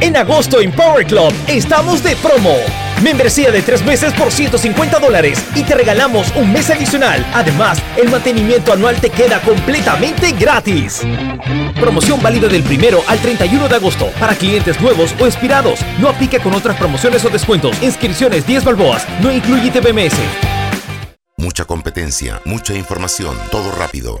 Speaker 12: En agosto en Power Club estamos de promo. Membresía de tres meses por 150 dólares y te regalamos un mes adicional. Además, el mantenimiento anual te queda completamente gratis. Promoción válida del primero al 31 de agosto para clientes nuevos o expirados. No aplica con otras promociones o descuentos. Inscripciones 10 balboas. No incluye TBMS.
Speaker 20: Mucha competencia, mucha información, todo rápido.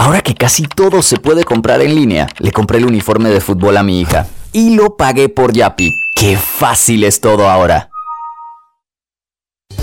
Speaker 21: Ahora que casi todo se puede comprar en línea, le compré el uniforme de fútbol a mi hija y lo pagué por Yapi. ¡Qué fácil es todo ahora!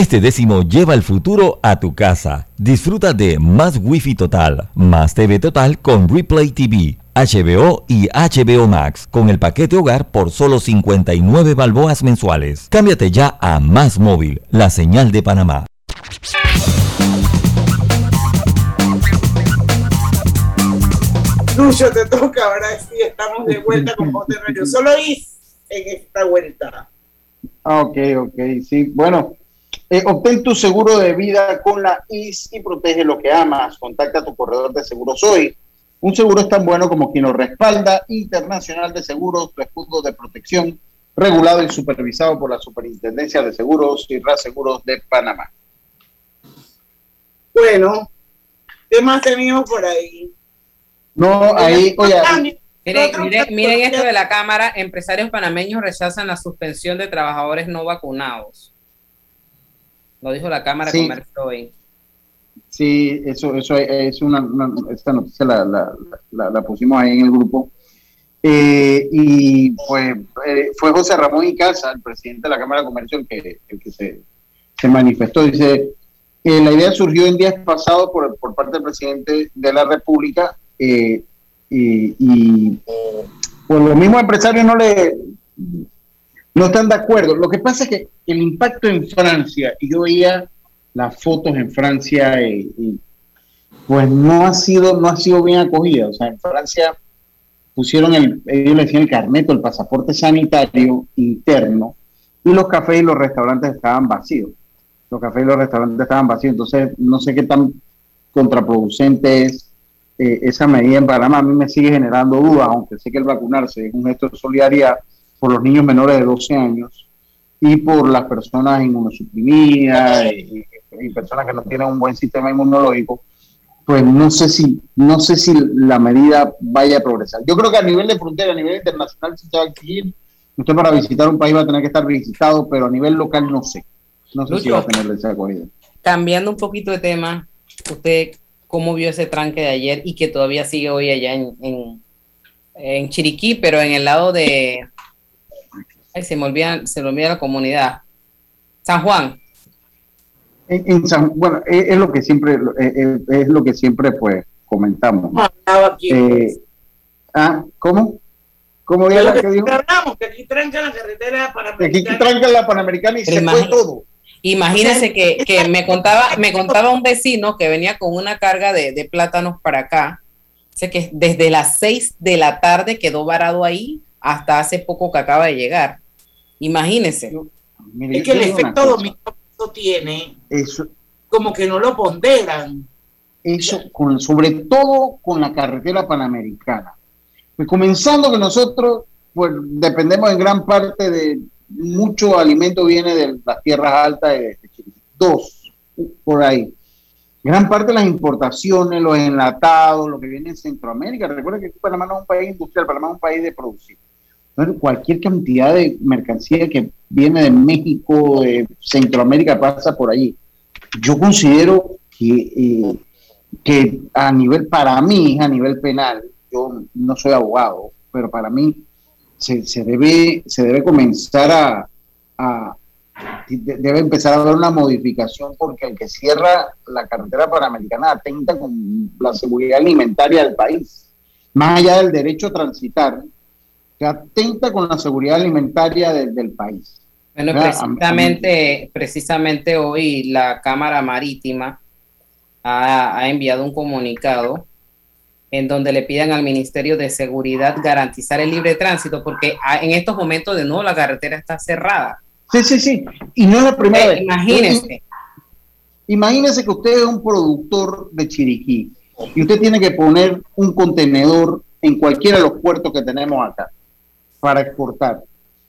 Speaker 13: Este décimo lleva el futuro a tu casa. Disfruta de más Wi-Fi total, más TV total con Replay TV, HBO y HBO Max con el paquete hogar por solo 59 balboas mensuales. Cámbiate ya a Más Móvil, la señal de Panamá.
Speaker 1: Lucho, te toca, ahora sí estamos de vuelta con Ponte Radio. Solo Is en esta vuelta.
Speaker 2: Ah, ok, ok, sí. Bueno, eh, obtén tu seguro de vida con la IS y protege lo que amas. Contacta a tu corredor de seguros hoy. Un seguro es tan bueno como quien lo respalda. Internacional de Seguros, tu escudo de protección, regulado y supervisado por la Superintendencia de Seguros y Reaseguros de Panamá.
Speaker 1: Bueno, ¿qué más tenemos por ahí?
Speaker 2: No, ahí, oye,
Speaker 3: Miren, miren, miren esto de la Cámara. Empresarios panameños rechazan la suspensión de trabajadores no vacunados. Lo dijo la Cámara de
Speaker 2: Sí.
Speaker 3: Comercio hoy.
Speaker 2: Sí, eso, eso es una, una- esta noticia la, la, la- la pusimos ahí en el grupo. Eh, y pues eh, fue José Ramón Icaza, el presidente de la Cámara de Comercio, el que, el que se, se manifestó. Dice, eh, la idea surgió en días pasados por, por parte del presidente de la República eh, y, pues los mismos empresarios no le no están de acuerdo. Lo que pasa es que el impacto en Francia, y yo veía las fotos en Francia y, y, pues no ha sido no ha sido bien acogida. O sea, en Francia pusieron el, ellos le decían el carnet o el pasaporte sanitario interno y los cafés y los restaurantes estaban vacíos. Los cafés y los restaurantes estaban vacíos. Entonces, no sé qué tan contraproducente es eh, esa medida en Panamá. A mí me sigue generando dudas, aunque sé que el vacunarse es un gesto de solidaridad por los niños menores de 12 años y por las personas inmunosuprimidas y, y personas que no tienen un buen sistema inmunológico, pues no sé si no sé si la medida vaya a progresar. Yo creo que a nivel de frontera, a nivel internacional, sí se va a exigir. Usted para visitar un país va a tener que estar visitado, pero a nivel local no sé. No sé si va a tener esa acogida.
Speaker 3: Cambiando un poquito de tema, ¿usted cómo vio ese tranque de ayer y que todavía sigue hoy allá en, en, en Chiriquí, pero en el lado de... Ay, se me olvida, se me olvida la comunidad. San Juan.
Speaker 2: En, en San- bueno, es, es lo que siempre eh, eh, es lo que siempre pues comentamos. Eh, ah, ¿cómo? ¿Cómo
Speaker 1: que
Speaker 2: que dijo?
Speaker 1: hablamos, que aquí trancan la carretera para
Speaker 2: Que Aquí trancan la Panamericana y se fue todo.
Speaker 3: Imagínense que, que me contaba, me contaba un vecino que venía con una carga de, de plátanos para acá. Dice que desde las 6 de la tarde quedó varado ahí hasta hace poco que acaba de llegar. Imagínense.
Speaker 1: Es que el efecto dominó que eso tiene,
Speaker 2: Eso,
Speaker 1: como que no lo ponderan.
Speaker 2: eso con, sobre todo con la carretera panamericana. Pues comenzando que nosotros pues dependemos en gran parte de mucho alimento viene de las tierras altas de, de Chile. Dos, por ahí. Gran parte de las importaciones, los enlatados, lo que viene en Centroamérica. Recuerda que Panamá no es un país industrial, Panamá es un país de producir. Entonces, cualquier cantidad de mercancía que viene de México, de Centroamérica, pasa por allí. Yo considero que, eh, que a nivel, para mí, a nivel penal, yo no soy abogado, pero para mí se, se debe, se debe comenzar a, a debe empezar a haber una modificación porque el que cierra la carretera panamericana atenta con la seguridad alimentaria del país, más allá del derecho a transitar, que atenta con la seguridad alimentaria del país.
Speaker 3: Bueno, precisamente, precisamente hoy la Cámara Marítima ha, ha enviado un comunicado en donde le pidan al Ministerio de Seguridad garantizar el libre tránsito, porque en estos momentos de nuevo la carretera está cerrada.
Speaker 2: Sí, sí, sí. Y no es la primera
Speaker 3: vez. Imagínese.
Speaker 2: Imagínese que usted es un productor de Chiriquí y usted tiene que poner un contenedor en cualquiera de los puertos que tenemos acá para exportar.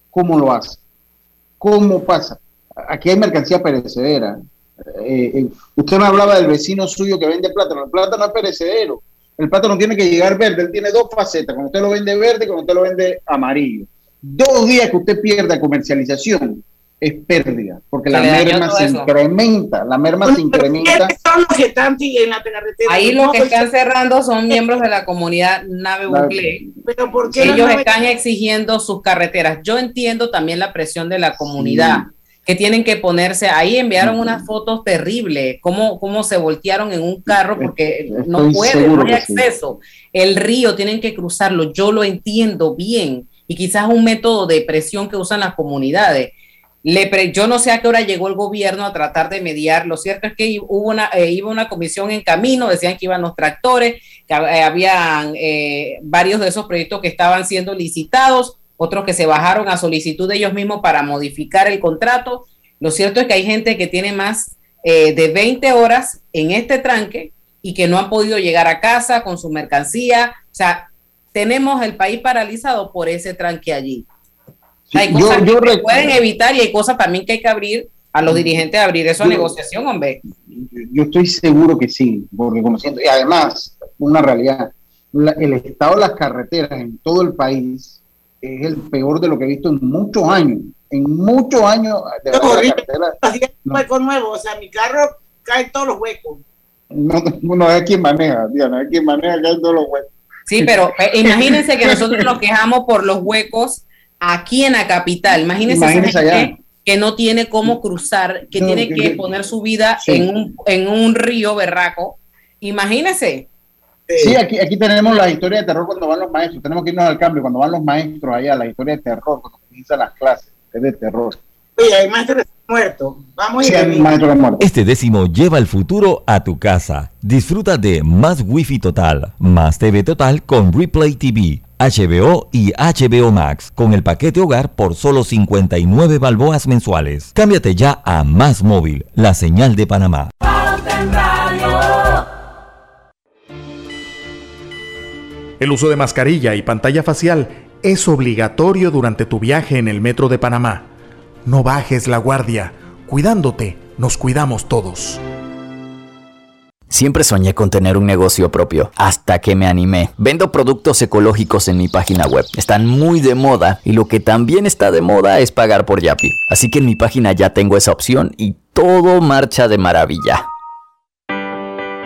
Speaker 2: ¿Cómo lo hace? ¿Cómo pasa? Aquí hay mercancía perecedera. Eh, eh, usted me hablaba del vecino suyo que vende plátano. El plátano es perecedero el plátano tiene que llegar verde, él tiene dos facetas, cuando usted lo vende verde y cuando usted lo vende amarillo. Dos días que usted pierda comercialización es pérdida, porque la merma se incrementa, la merma se incrementa.
Speaker 3: Ahí lo que están cerrando son miembros de la comunidad Nave Bucle. Pero porque ellos están exigiendo sus carreteras. Yo entiendo también la presión de la comunidad que tienen que ponerse, ahí enviaron unas fotos terribles, cómo, cómo se voltearon en un carro porque no pueden, no hay acceso. El río tienen que cruzarlo, yo lo entiendo bien, y quizás un método de presión que usan las comunidades. Le yo no sé a qué hora llegó el gobierno a tratar de mediar. Lo cierto es que hubo una, eh, iba una comisión en camino, decían que iban los tractores, que eh, habían eh, varios de esos proyectos que estaban siendo licitados otros que se bajaron a solicitud de ellos mismos para modificar el contrato. Lo cierto es que hay gente que tiene más eh, de 20 horas en este tranque y que no han podido llegar a casa con su mercancía. O sea, tenemos el país paralizado por ese tranque allí. hay cosas que pueden evitar y hay cosas también que hay que abrir a los dirigentes a abrir esa negociación, hombre.
Speaker 2: Yo estoy seguro que sí, porque como siento, y además, una realidad, el estado de las carreteras en todo el país es el peor de lo que he visto en muchos años. En muchos años de
Speaker 1: no, hueco nuevo, o sea, mi carro cae en todos los huecos.
Speaker 2: No, no es quien maneja, Diana, es quien maneja cae en todos los huecos.
Speaker 3: Sí, pero eh, imagínense que nosotros nos quejamos por los huecos aquí en la capital. Imagínense, gente que no tiene cómo cruzar, que tiene que, poner su vida en, un, en un río berraco. Imagínense.
Speaker 2: Sí, aquí, aquí tenemos la historia de terror cuando van los maestros. Tenemos que irnos al cambio. Cuando van los maestros allá, la historia de terror, cuando comienzan las clases, es de terror.
Speaker 1: Oye, hay maestros muertos. Vamos
Speaker 13: sí, Este décimo lleva el futuro a tu casa. Disfruta de más Wi-Fi total, más TV total con Replay TV. HBO y HBO Max con el paquete hogar por solo 59 balboas mensuales. Cámbiate ya a Más Móvil, la señal de Panamá.
Speaker 22: El uso de mascarilla y pantalla facial es obligatorio durante tu viaje en el metro de Panamá. No bajes la guardia. Cuidándote, nos cuidamos todos.
Speaker 21: Siempre soñé con tener un negocio propio, hasta que me animé. Vendo productos ecológicos en mi página web. Están muy de moda y lo que también está de moda es pagar por Yapi. Así que en mi página ya tengo esa opción y todo marcha de maravilla.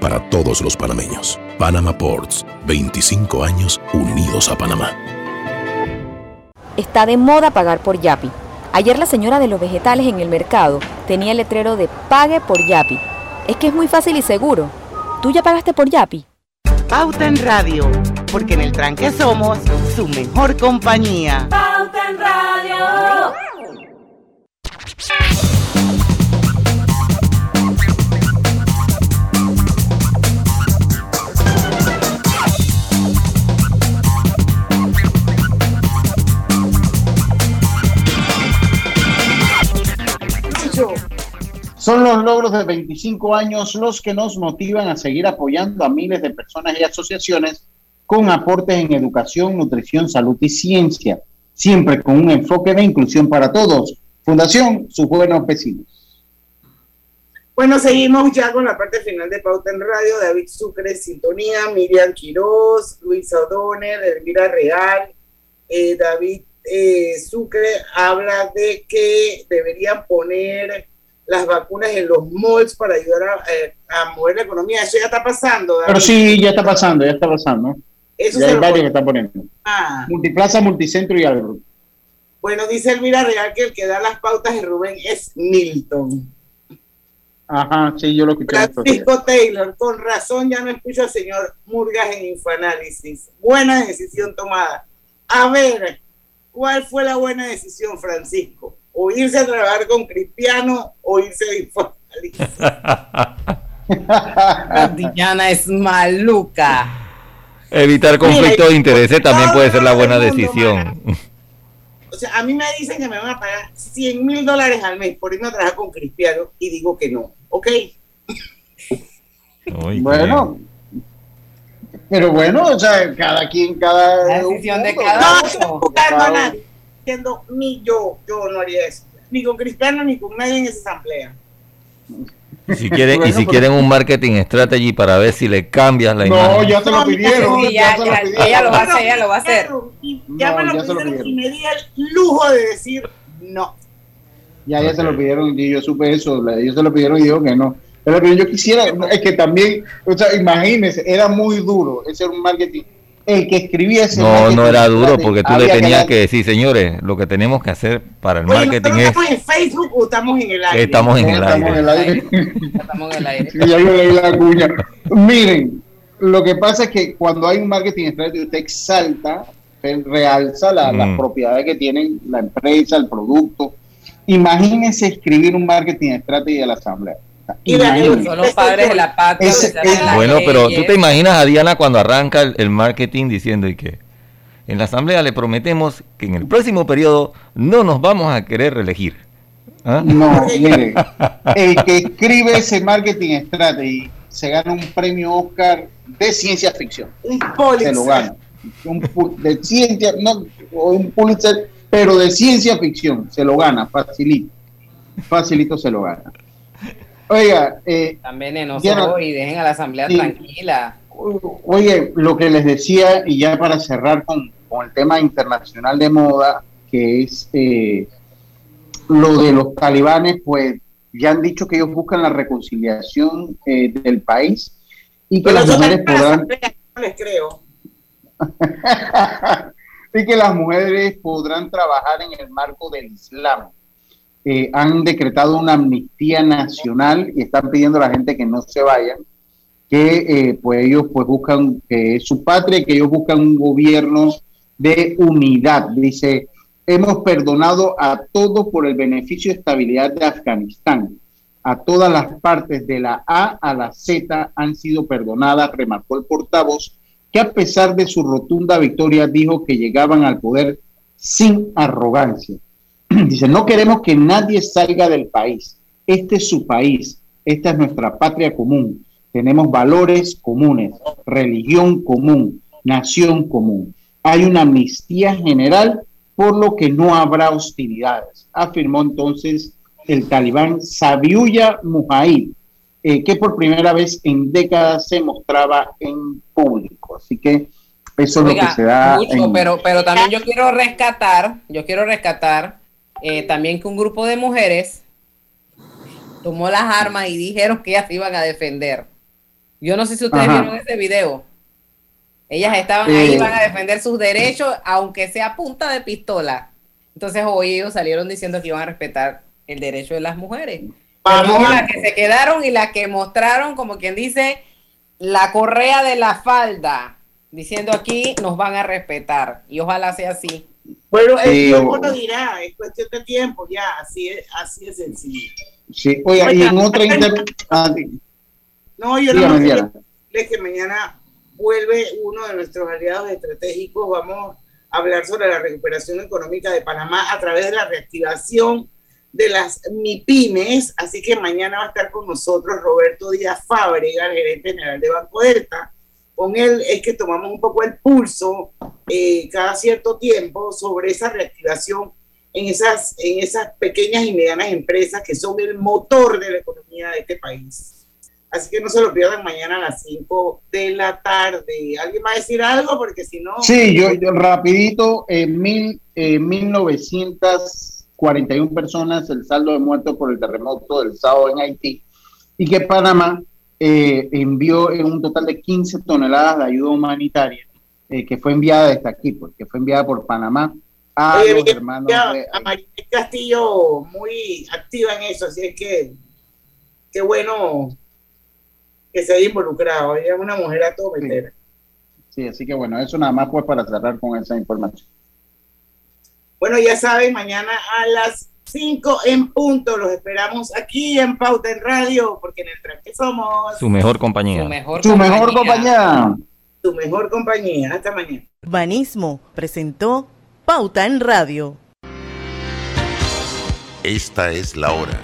Speaker 8: para todos los panameños. Panama Ports, 25 años unidos a Panamá.
Speaker 11: Está de moda pagar por Yapi. Ayer la señora de los vegetales en el mercado tenía el letrero de Pague por Yapi. Es que es muy fácil y seguro. ¿Tú ya pagaste por Yapi?
Speaker 18: Pauta en Radio, porque en el tranque somos su mejor compañía.
Speaker 23: Pauta en Radio.
Speaker 2: Son los logros de 25 años los que nos motivan a seguir apoyando a miles de personas y asociaciones con aportes en educación, nutrición, salud y ciencia, siempre con un enfoque de inclusión para todos. Fundación Sus Buenos Vecinos.
Speaker 1: Bueno, seguimos ya con la parte final de Pauta en Radio. David Sucre, Sintonía, Miriam Quiroz, Luis O'Donnell, Elvira Real, eh, David eh, Sucre habla de que deberían poner las vacunas en los malls para ayudar a, eh, a mover la economía. Eso ya está pasando. David.
Speaker 2: Pero sí, ya está pasando, ya está pasando.
Speaker 1: Eso
Speaker 2: ya hay varios
Speaker 1: pone-
Speaker 2: que están poniendo.
Speaker 1: Ah,
Speaker 2: Multiplaza, Multicentro y Algo.
Speaker 1: bueno, dice Elvira Real que el que da las pautas de Rubén es Milton.
Speaker 2: Ajá, sí, yo lo días.
Speaker 1: Francisco Taylor, con razón ya no escucho al señor Murgas en Infoanálisis. Buena decisión tomada. A ver, ¿cuál fue la buena decisión, Francisco? ¿O irse a trabajar con Cristiano o irse a Infoanálisis?
Speaker 3: Diana es maluca.
Speaker 13: Evitar conflicto de intereses también puede ser la buena
Speaker 1: mundo,
Speaker 13: decisión.
Speaker 1: O sea, a mí me dicen que me van a pagar 100 mil dólares al mes por irme a trabajar con Cristiano y digo que no. ¿Ok?
Speaker 2: Bueno, pero bueno, o sea, cada quien, cada.
Speaker 3: La decisión de
Speaker 2: uno,
Speaker 3: cada
Speaker 1: No
Speaker 3: uno.
Speaker 1: estoy juzgando a nadie. Diciendo, ni yo, yo no haría eso. Ni con Cristiano ni con nadie en esa asamblea.
Speaker 13: Y si quieren, y
Speaker 2: Bueno,
Speaker 13: si
Speaker 2: pero-
Speaker 13: quieren un marketing strategy para ver si le cambias la
Speaker 2: No,
Speaker 13: imagen.
Speaker 2: ya se lo pidieron.
Speaker 3: Sí,
Speaker 2: ya
Speaker 3: ya,
Speaker 2: se lo
Speaker 3: ya,
Speaker 2: pidieron.
Speaker 3: ella lo va a hacer, ella lo va a hacer.
Speaker 1: Y ya
Speaker 2: No,
Speaker 1: me lo
Speaker 2: ya se lo
Speaker 1: pidieron y
Speaker 2: pidieron.
Speaker 1: me di el lujo de decir no.
Speaker 2: Ya, ya se lo pidieron y yo supe eso. Ellos se lo pidieron y dijo que no. Pero que yo quisiera, es que también, o sea, imagínense, era muy duro ese era un marketing. El que escribía ese
Speaker 13: No, no era duro porque tú le tenías que decir, señores, lo que tenemos que hacer para el
Speaker 1: Oye,
Speaker 13: marketing
Speaker 1: ¿nosotros
Speaker 13: es
Speaker 1: estamos en Facebook o estamos en el aire?
Speaker 13: estamos en el
Speaker 2: Estamos en
Speaker 13: aire.
Speaker 2: el aire.
Speaker 3: Estamos en el aire.
Speaker 2: Sí, ya yo leí la cuña. Miren, lo que pasa es que cuando hay un marketing strategy, usted exalta, usted realza la- las
Speaker 13: Mm.
Speaker 2: propiedades que tienen la empresa, el producto. Imagínense escribir un marketing strategy de la asamblea.
Speaker 1: Y la-
Speaker 2: Imagínense.
Speaker 3: Son los padres de la patria.
Speaker 13: Bueno, pero tú te imaginas a Diana cuando arranca el, el marketing diciendo y que en la asamblea le prometemos que en el próximo periodo no nos vamos a querer reelegir. ¿Ah?
Speaker 2: No, mire, el que escribe ese marketing strategy se gana un premio Oscar de ciencia ficción.
Speaker 1: Un
Speaker 2: Se lo gana. Un de ciencia, no, o un Pulitzer, pero de ciencia ficción. Se lo gana, facilito. Facilito se lo gana. Oiga, eh,
Speaker 3: Tan venenoso
Speaker 2: Diana-
Speaker 3: hoy, dejen a la asamblea
Speaker 2: Sí.
Speaker 3: tranquila.
Speaker 2: Oye, lo que les decía, y ya para cerrar con, con el tema internacional de moda, que es eh, lo de los talibanes, pues ya han dicho que ellos buscan la reconciliación eh, del país y que
Speaker 1: Pero
Speaker 2: las mujeres
Speaker 1: también
Speaker 2: podrán
Speaker 1: no les creo.
Speaker 2: y que las mujeres podrán trabajar en el marco del Islam. Eh, han decretado una amnistía nacional y están pidiendo a la gente que no se vayan, que eh, pues ellos pues buscan su patria, que ellos buscan un gobierno de unidad. Dice, hemos perdonado a todos por el beneficio y estabilidad de Afganistán. A todas las partes de la A a la Z han sido perdonadas, remarcó el portavoz, que a pesar de su rotunda victoria dijo que llegaban al poder sin arrogancia. Dice, no queremos que nadie salga del país. Este es su país. Esta es nuestra patria común. tenemos valores comunes, religión común, nación común. Hay una amnistía general por lo que no habrá hostilidades, afirmó entonces el talibán Sabiuya Mujahid, eh, que por primera vez en décadas se mostraba en público. Así que eso es lo que se da.
Speaker 3: pero, pero también yo quiero rescatar, yo quiero rescatar eh, también que un grupo de mujeres tomó las armas y dijeron que ellas se iban a defender. Yo no sé si ustedes vieron ese video. Ellas estaban ahí, iban a defender sus derechos, aunque sea punta de pistola. Entonces hoy ellos salieron diciendo que iban a respetar el derecho de las mujeres. Vamos las que se quedaron y las que mostraron, como quien dice, la correa de la falda, diciendo aquí nos van a respetar. Y ojalá sea así.
Speaker 1: Bueno, el tiempo lo dirá, es cuestión de tiempo, ya, así es, así es sencillo.
Speaker 2: Sí, oiga, y en otra inter... Ah,
Speaker 1: no, yo no sé que mañana vuelve uno de nuestros aliados estratégicos. Vamos a hablar sobre la recuperación económica de Panamá a través de la reactivación de las MIPIMES. Así que mañana va a estar con nosotros Roberto Díaz Fábrega, el gerente general de Banco Delta. Con él es que tomamos un poco el pulso eh, cada cierto tiempo sobre esa reactivación en esas, en esas pequeñas y medianas empresas que son el motor de la economía de este país. Así que no se lo pierdan mañana a las 5 de la tarde. ¿Alguien va a decir algo? Porque si no...
Speaker 2: Sí, yo, rapidito, en mil, 1941 personas el saldo de muertos por el terremoto del sábado en Haití y que Panamá eh, envió un total de 15 toneladas de ayuda humanitaria eh, que fue enviada desde aquí, porque pues, fue enviada por Panamá a los hermanos.
Speaker 1: A María Castillo muy activa en eso, así es que qué bueno que se haya involucrado. Ella es una mujer a todo meter.
Speaker 2: Sí. así que bueno, eso nada más pues para cerrar con esa información.
Speaker 1: Bueno, ya saben, mañana a las 5 en punto los esperamos aquí en Pauta en Radio, porque en el tranque somos
Speaker 13: su mejor compañía.
Speaker 3: Su mejor,
Speaker 2: su compañía. mejor compañía.
Speaker 1: Su mejor compañía. Hasta mañana.
Speaker 18: Urbanismo presentó Pauta en Radio.
Speaker 24: Esta es la hora.